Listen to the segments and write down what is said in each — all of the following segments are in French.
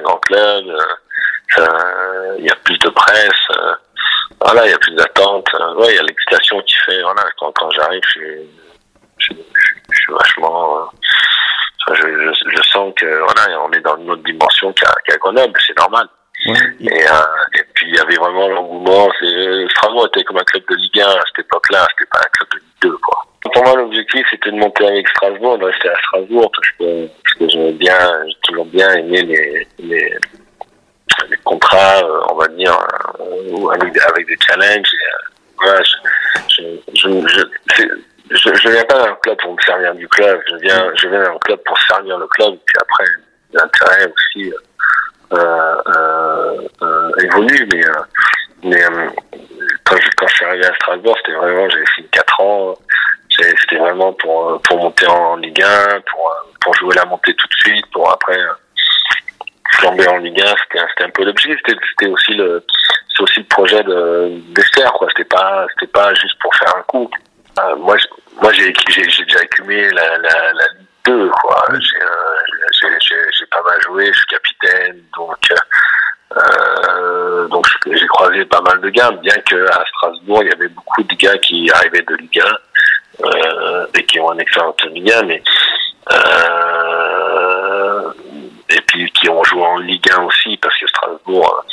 Grand club, euh, il y a plus de presse, euh, voilà, il y a plus d'attente. Euh, ouais, il y a l'excitation qui fait, voilà, quand, quand j'arrive, je suis, je, je, je suis vachement... euh, je, je, je sens que voilà, on est dans une autre dimension qu'à Grenoble, c'est normal. Ouais. Et, euh, et puis il y avait vraiment l'engouement. Strasbourg était comme un club de Ligue 1 à cette époque-là, c'était pas un club de Ligue 2 quoi. Pour moi l'objectif c'était de monter avec Strasbourg, de rester à Strasbourg parce que, que j'aimais bien, j'ai toujours bien aimé les, les, contrats, euh, on va dire, euh, avec, des- challenges. Euh, je, je, je, je, viens pas d'un club pour me servir du club, je viens, je viens d'un club pour servir le club, puis après l'intérêt aussi euh, évolue, mais mais quand, je, quand je suis arrivé à Strasbourg, c'était vraiment, j'avais fait 4 ans, j'ai- c'était vraiment pour euh, pour monter en Ligue 1, pour euh, pour jouer la montée tout de suite, pour après euh, flamber en Ligue 1, c'était c'était un peu l'objectif, c'était c'était aussi le c'est aussi le projet de d'Esther quoi, c'était pas c'était pas juste pour faire un coup. Euh, moi moi j'ai j'ai déjà accumulé la la, la Ligue 2 quoi, j'ai euh, j'ai pas mal joué, je suis capitaine donc euh, donc j'ai croisé pas mal de gars, bien que à Strasbourg il y avait beaucoup de gars qui arrivaient de Ligue 1 euh, et qui ont un Ligue 1, mais euh, et puis qui ont joué en Ligue 1 aussi parce que Strasbourg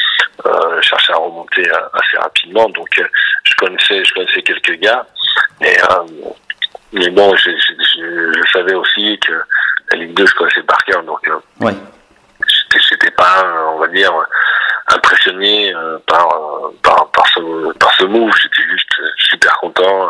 euh, euh, cherchait à remonter euh, assez rapidement. Donc euh, je connaissais je connaissais quelques gars, euh, mais bon je, je, je, je savais aussi que la Ligue 2 je connaissais par cœur, donc euh, Ouais. j'étais pas euh, on va dire impressionné euh, par, euh, par par ce par ce move. J'étais juste euh, super content,